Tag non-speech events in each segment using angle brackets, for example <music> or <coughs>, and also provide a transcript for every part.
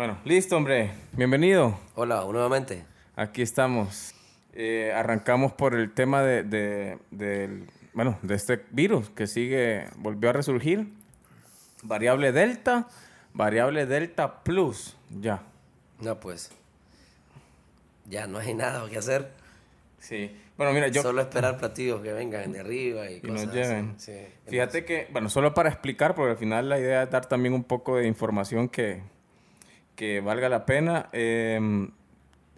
Bueno, listo, hombre. Bienvenido. Hola, nuevamente. Aquí estamos. Eh, arrancamos por el tema de, de, del- bueno, de este virus que sigue, volvió a resurgir. Variable Delta, variable Delta Plus. Ya. No, pues. Ya no hay nada que hacer. Sí. Bueno, mira, yo... Solo esperar platillos que vengan de arriba y, y cosas nos lleven. así. Sí. Fíjate que, bueno, solo para explicar, porque al final la idea es dar también un poco de información que, que valga la pena. Eh,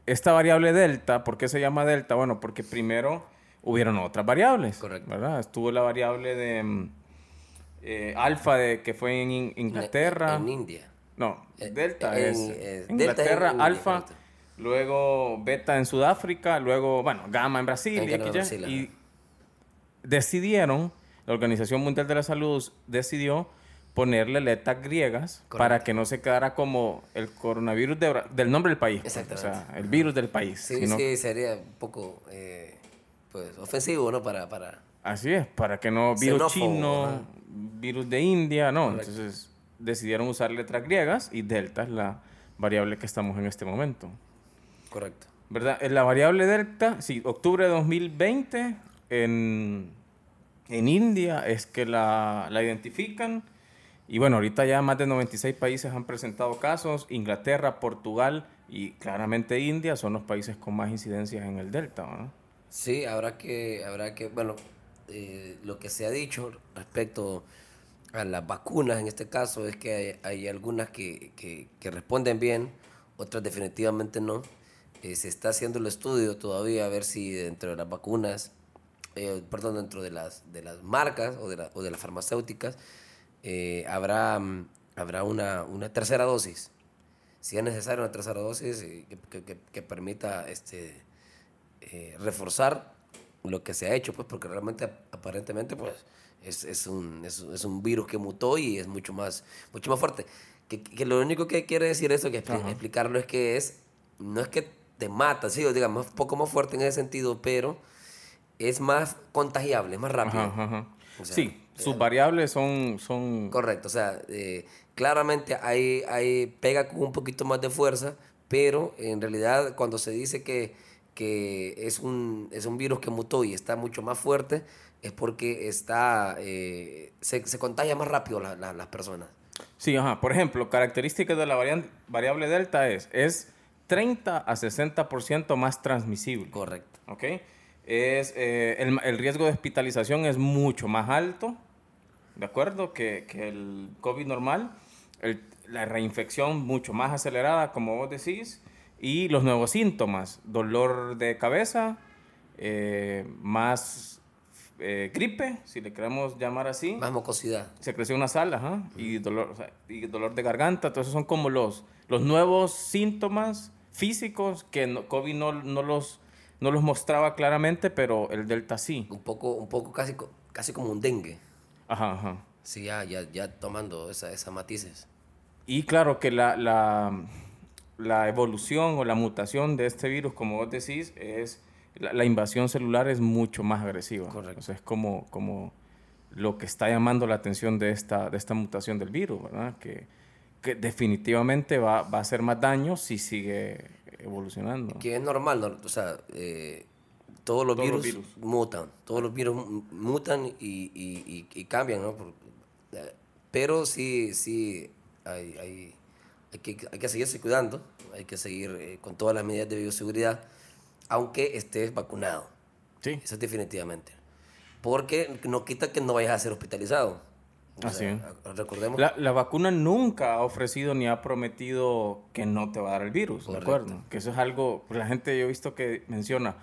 esta variable delta, ¿por qué se llama delta? Bueno, porque primero hubieron otras variables. Correcto. ¿verdad? Estuvo la variable de mm, eh, alfa, de, que fue en In- Inglaterra. En, India. No, Eh, delta en- es eh, delta Inglaterra, en India, alfa, luego beta en Sudáfrica, luego, bueno, gamma en Brasil, y, Brasil, y decidieron, la Organización Mundial de la Salud decidió ponerle letras griegas Correcto. para que no se quedara como el coronavirus de del nombre del país. pues, O Exactamente. sea, el virus del país. Sí, sino- sí, sería un poco eh, pues, ofensivo, ¿no? Para, para... Así es, para que no virus chino, ajá. virus de India, no. Correcto. Entonces decidieron usar letras griegas y delta es la variable que estamos en este momento. Correcto. ¿Verdad? En La variable delta, sí, octubre de 2020 en, en India es que la, la identifican. Y bueno, ahorita ya más de 96 países han presentado casos. Inglaterra, Portugal y claramente India son los países con más incidencias en el delta. ¿no? Sí, habrá que, habrá que, bueno, eh, lo que se ha dicho respecto a las vacunas en este caso es que hay, algunas que, que- responden bien, otras definitivamente no. Eh, se está haciendo el estudio todavía a ver si dentro de las vacunas, eh, perdón, dentro de las, de las marcas o de las farmacéuticas, eh, habrá, mm, habrá una, una tercera dosis. Si es necesaria una tercera dosis eh, que, que- que- que permita este, eh, reforzar lo que se ha hecho, pues porque realmente ap- aparentemente pues es, es, un, es, es un virus que mutó y es mucho más, mucho más fuerte. Que, que lo único que quiere decir eso, que expli- Ajá. explicarlo es que es, no es que te mata, sí, o digamos, un poco más fuerte en ese sentido, pero es más contagiable, es más rápido. Ajá, ajá. O sea, sí, sus variables son... son Correcto, o sea, eh, claramente hay, hay, pega con un poquito más de fuerza, pero en realidad cuando se dice que, que es, un, es un virus que mutó y está mucho más fuerte, es porque está, eh, se, se contagia más rápido la- la- las personas. Sí, ajá. Por ejemplo, características de la varian- variable delta es, es 30 a 60% más transmisible. Correcto. ¿ok? Es, eh, el, el riesgo de hospitalización es mucho más alto, ¿de acuerdo? Que, que el COVID normal. El- la reinfección mucho más acelerada, como vos decís. Y los nuevos síntomas, dolor de cabeza, eh, más eh, gripe, si le queremos llamar así Más mucosidad. secreción nasal, ajá, y dolor, o sea, y dolor de garganta, entonces son como los, los nuevos síntomas físicos que no- COVID no, no los, no los mostraba claramente, pero el Delta sí. Un poco, un poco casi, casi como un dengue. Ajá, ajá. Sí, ya, ya, ya tomando esa, esas matices. Y claro que la, la, la evolución o la mutación de este virus, como vos decís, es la, la invasión celular es mucho más agresiva. Correcto. O sea, es como, como lo que está llamando la atención de esta, de esta mutación del virus, ¿verdad? Que, que definitivamente va, va a hacer más daño si sigue evolucionando. Que es normal, ¿no? o sea, eh, todos los Todos los virus, mutan, todos los virus mu- mutan y, y- y- y cambian, ¿no? Por- eh, pero sí, sí, hay, hay, hay, que, hay que seguirse cuidando, hay que seguir eh, con todas las medidas de bioseguridad, aunque estés vacunado, Sí, eso es definitivamente. Porque no quita que no vayas a ser hospitalizado. O Así sea, Recordemos. La, la vacuna nunca ha ofrecido ni ha prometido que no te va a dar el virus, ¿de Correcto. acuerdo? Que eso es algo, pues, la gente yo he visto que menciona.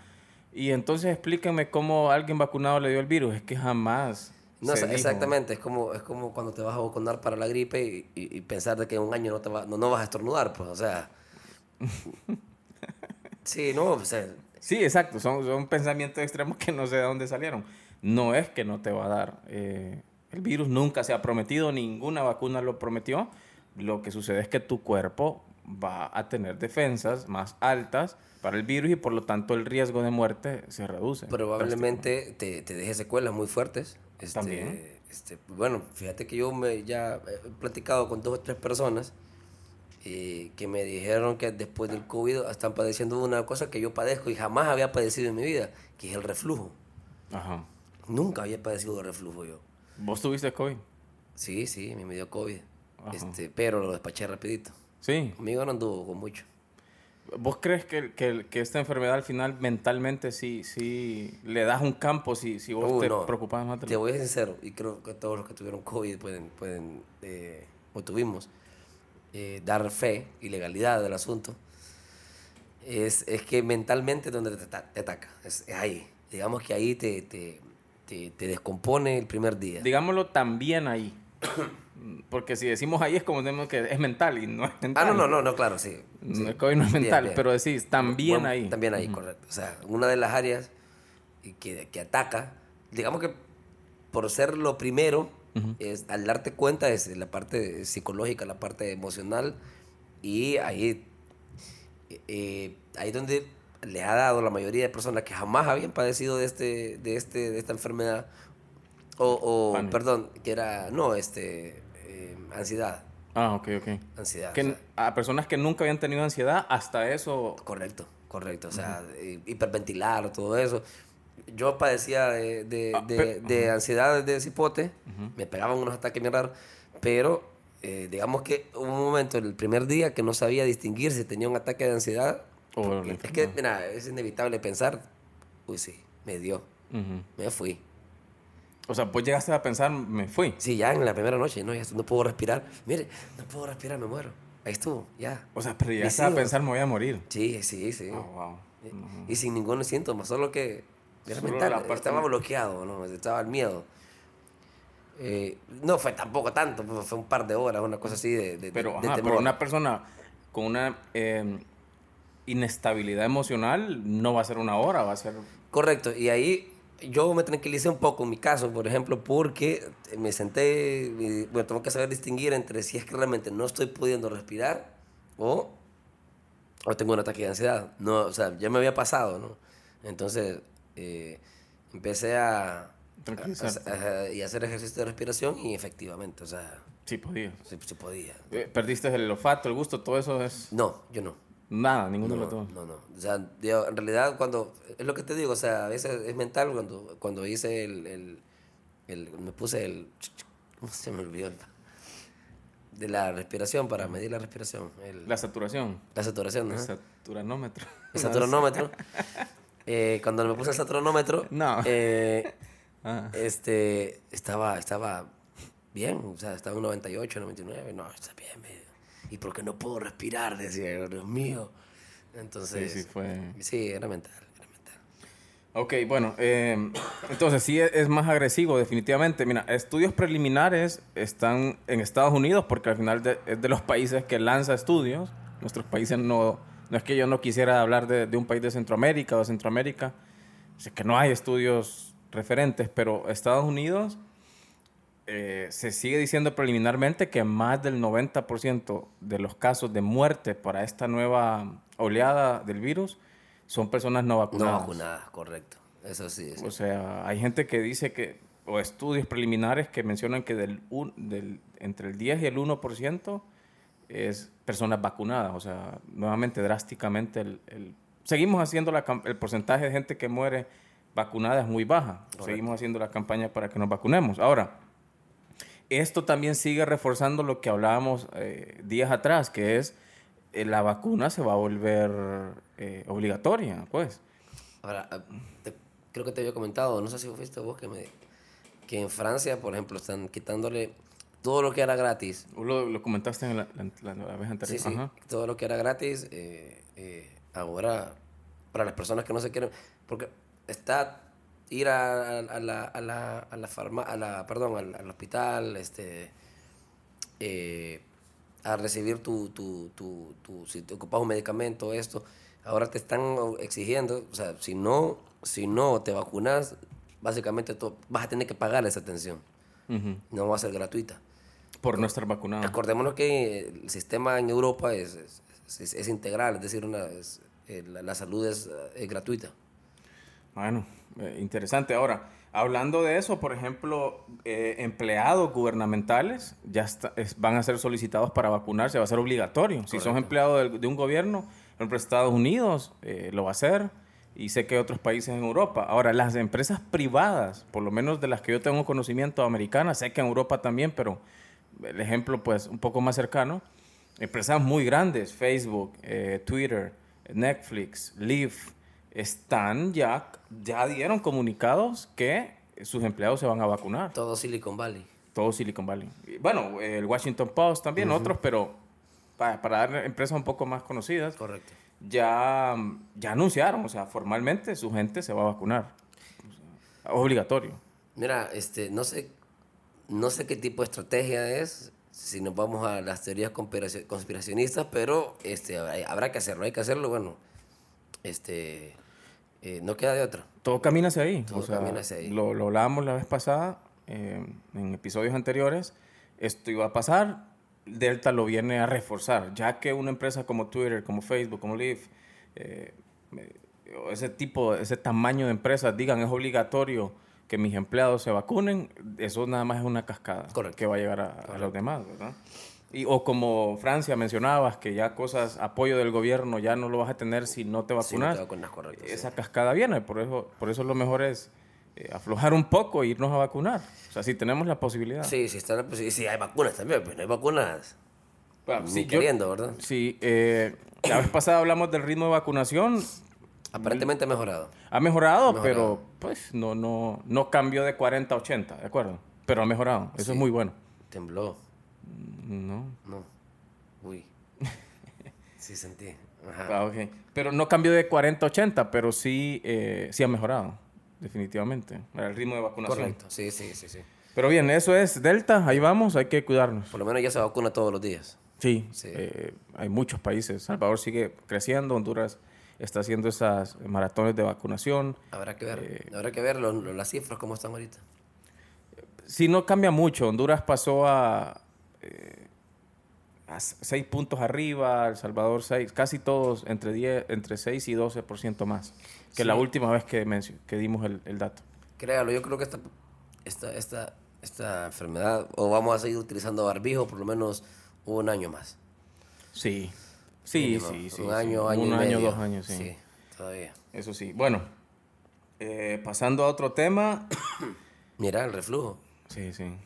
Y entonces explíquenme cómo alguien vacunado le dio el virus. Es que jamás. No, se sea, dijo. exactamente, es como, es como cuando te vas a vacunar para la gripe y, y- y pensar de que en un año no, te va, no, no vas a estornudar, pues, o sea. <laughs> sí, no, o sea, Sí, exacto. Son, son pensamientos extremos que no sé de dónde salieron. No es que no te va a dar. eh, el virus nunca se ha prometido, ninguna vacuna lo prometió. Lo que sucede es que tu cuerpo va a tener defensas más altas para el virus y por lo tanto el riesgo de muerte se reduce. probablemente te, te deje secuelas muy fuertes. Este, También. Este, bueno, fíjate que yo me ya he platicado con dos o tres personas eh, que me dijeron que después del COVID están padeciendo una cosa que yo padezco y jamás había padecido en mi vida, que es el reflujo. Ajá. Nunca había padecido de reflujo yo. ¿Vos tuviste COVID? Sí, sí, me dio COVID. Ajá. Este, pero lo despaché rapidito. Sí. Conmigo no anduvo con mucho. ¿Vos crees que, que, que esta enfermedad al final mentalmente sí, sí le das un campo si, si vos Uh, te no. preocupas más Te voy a ser sincero, y creo que todos los que tuvieron COVID pueden, pueden eh, o tuvimos, eh, dar fe y legalidad del asunto. Es, es que mentalmente es donde te, te ataca, es, es ahí. Digamos que ahí te, te, te, te descompone el primer día. Digámoslo también ahí. <coughs> Porque si decimos ahí es como tenemos que es mental y no es mental. Ah, no, no, no, no, claro, sí. sí. El COVID no es Bien, mental, bien. pero decís también Bueno, ahí. También ahí, correcto. O sea, una de las áreas que, que ataca, digamos que por ser lo primero, es, al darte cuenta es la parte psicológica, la parte emocional, y ahí, eh, ahí donde le ha dado la mayoría de personas que jamás habían padecido de, este, de, este, de esta enfermedad, o, o, perdón, que era, no, este, eh, ansiedad, Ah, ok, ok. ansiedad. Que o sea, a personas que nunca habían tenido ansiedad, hasta eso... Correcto, correcto. O sea, hiperventilar, todo eso. Yo padecía de, de, Ah, de ansiedad de cipote, me pegaban unos ataques bien raros, pero eh, digamos que hubo un momento, el primer día, que no sabía distinguir si tenía un ataque de ansiedad. Es que, mira, es inevitable pensar, uy, sí, me dio, me fui. O sea, pues llegaste a pensar, me fui. Sí, ya en la primera noche, no, ya no puedo respirar. Mire, no puedo respirar, me muero. Ahí estuvo, ya. O sea, pero llegaste a pensar, me voy a morir. Sí, sí, sí. Oh, wow. Y sin ningún síntoma, solo que era Solo mental, estaba bloqueado, ¿no? estaba el miedo. Eh, no fue tampoco tanto, fue- fue un par de horas, una cosa así de, de- Pero, de ajá, temor. pero una persona con una eh, inestabilidad emocional no va a ser una hora, va a ser... Correcto, y ahí yo me tranquilicé un poco en mi caso, por ejemplo, porque me senté, y, bueno, tengo que saber distinguir entre si es que realmente no estoy pudiendo respirar o, o tengo un ataque de ansiedad. No, o sea, ya me había pasado, ¿no? Entonces, eh, empecé a, a- Tranquilizarte. a- a- y hacer ejercicio de respiración y efectivamente, o sea, Sí, podía. se podía. Eh, Perdiste el olfato, el gusto, todo eso es... No, yo no. Nada, ninguno No, dos. no, no. O sea, yo, en realidad cuando, es lo que te digo, o sea, a veces es mental cuando, cuando hice el, el, el- me puse el, <laughs> ¿cómo se me olvidó? De la respiración, para medir la respiración, el- La saturación. la saturación, El ¿no? saturanómetro. El <laughs> saturnómetro. Eh, cuando me puse el saturnómetro, No. eh, <laughs> Ah. este, estaba, estaba bien, o sea, estaba en 98, 99, no, está bien, me- ¿y por qué no puedo respirar? Decía, Dios mío. Entonces, Sí, sí, fue... Sí, era mental, era mental. Ok, bueno, eh, entonces sí es, es más agresivo definitivamente. Mira, estudios preliminares están en Estados Unidos porque al final de- es de los países que lanza estudios. Nuestros países no, no es que yo no quisiera hablar de, de un país de Centroamérica o de Centroamérica, es que no hay estudios referentes, pero Estados Unidos eh, se sigue diciendo preliminarmente que más del 90% de los casos de muerte para esta nueva oleada del virus son personas no No vacunadas. vacunadas, correcto. Eso sí. O sea, hay gente que dice que, o estudios preliminares que mencionan que del, un- del entre el 10 y el 1% es personas vacunadas. O sea, nuevamente drásticamente el, el- seguimos haciendo la, el porcentaje de gente que muere vacunada es muy baja. Seguimos haciendo la campaña para que nos vacunemos. Ahora, esto también sigue reforzando lo que hablábamos eh, días atrás, que es eh, la vacuna se va a volver eh, obligatoria, pues. Ahora, ah, te- creo que te había comentado, no sé si fuiste vos que me... Que en Francia, por ejemplo, están quitándole todo lo que era gratis. Vos Lo, lo comentaste en la, la- la- vez anterior. Sí, sí. Ajá. Todo lo que era gratis, eh, eh, ahora, para las personas que no se quieren... Porque está ir a, a la, a la, a la farma- a la, perdón, al, al hospital, este, eh, a recibir tu, tu, tu, tu- si te ocupas un medicamento, esto, ahora te están exigiendo, o sea, si no, si no te vacunas, básicamente tú vas a tener que pagar esa atención, no va a ser gratuita. Por no estar vacunado. Acordémonos que el sistema en Europa es, es, es- es integral, es decir, una, eh, la, la salud es, eh, es gratuita. Bueno, eh, interesante. Ahora, Hablando de eso, por ejemplo, eh, empleados gubernamentales ya está- es- van a ser solicitados para vacunarse, va a ser obligatorio. Si empleados del- de, un gobierno, por ejemplo, Estados Unidos eh, lo va a hacer y sé que otros países en Europa. Ahora, las empresas privadas, por lo menos de las que yo tengo conocimiento americanas, sé que en Europa también, pero el ejemplo pues un poco más cercano, empresas muy grandes, Facebook, Twitter, Netflix, Lyft, están ya, ya dieron comunicados que sus empleados se van a vacunar. Todo Silicon Valley. Todo Silicon Valley. Bueno, el Washington Post también, otros, pero para, para dar empresas un poco más conocidas, Correcto. ya, ya anunciaron, o sea, formalmente su gente se va a vacunar. O sea, obligatorio. Mira, este, no sé, no sé qué tipo de estrategia es, si nos vamos a las teorías conspiraci- conspiracionistas, pero este, habrá habrá que hacerlo, hay que hacerlo, bueno, este, eh, no queda de otra. Todo camina hacia ahí. Todo o sea, camina hacia ahí. Lo, lo hablábamos la vez pasada, eh, en episodios anteriores. Esto iba a pasar. Delta lo viene a reforzar, ya que una empresa como Twitter, como Facebook, como Lyft, eh, ese tipo, ese tamaño de empresas digan es obligatorio que mis empleados se vacunen, eso nada más es una cascada Correcto. que va a llegar a, a los demás, ¿verdad? Y, o como Francia mencionabas, que ya cosas, apoyo del gobierno ya no lo vas a tener si no te Si no vacunas te vacunas, correcto, sí. esa cascada viene, por eso, por eso lo mejor es eh, aflojar un poco e irnos a vacunar. O sea, si tenemos la posibilidad. Sí, sí, está la posi- sí, hay vacunas también, pues no hay vacunas. Bueno, sí, yo- queriendo, ¿verdad? sí, eh, la vez pasada hablamos del ritmo de vacunación. Aparentemente ha mejorado. Ha mejorado, Mejorado. pero pues no, no, no cambió de 40 a 80, ¿de acuerdo? Pero ha mejorado, eso es muy bueno. Tembló. No. No. Uy. <laughs> Sí sentí. Ajá. Ah. Pero no cambió de 40 a 80, pero sí, eh, sí ha mejorado, definitivamente, el ritmo de vacunación. Correcto. Sí, sí, sí, sí. Pero bien, eso es Delta, ahí vamos, hay que cuidarnos. Por lo menos ya se vacuna todos los días. Sí, Sí. eh, hay muchos países. Salvador sigue creciendo, Honduras está haciendo esas maratones de vacunación. Habrá que ver. Eh, Habrá que ver lo- lo- las cifras cómo están ahorita. Sí, no cambia mucho. Honduras pasó a, eh, seis puntos arriba, El Salvador seis, casi todos entre, 10, entre 6 y 12% más que la última vez que, que dimos el, el dato. Créalo, yo creo que esta, esta, esta, esta enfermedad, o vamos a seguir utilizando barbijo por lo menos un año más. Sí, sí, Mínimo. sí, sí. Un sí. año, año Un y año, medio. dos años, sí. Sí, todavía. Eso sí. Bueno, eh, pasando a otro tema. <coughs> Mira, el reflujo. Sí. Sí.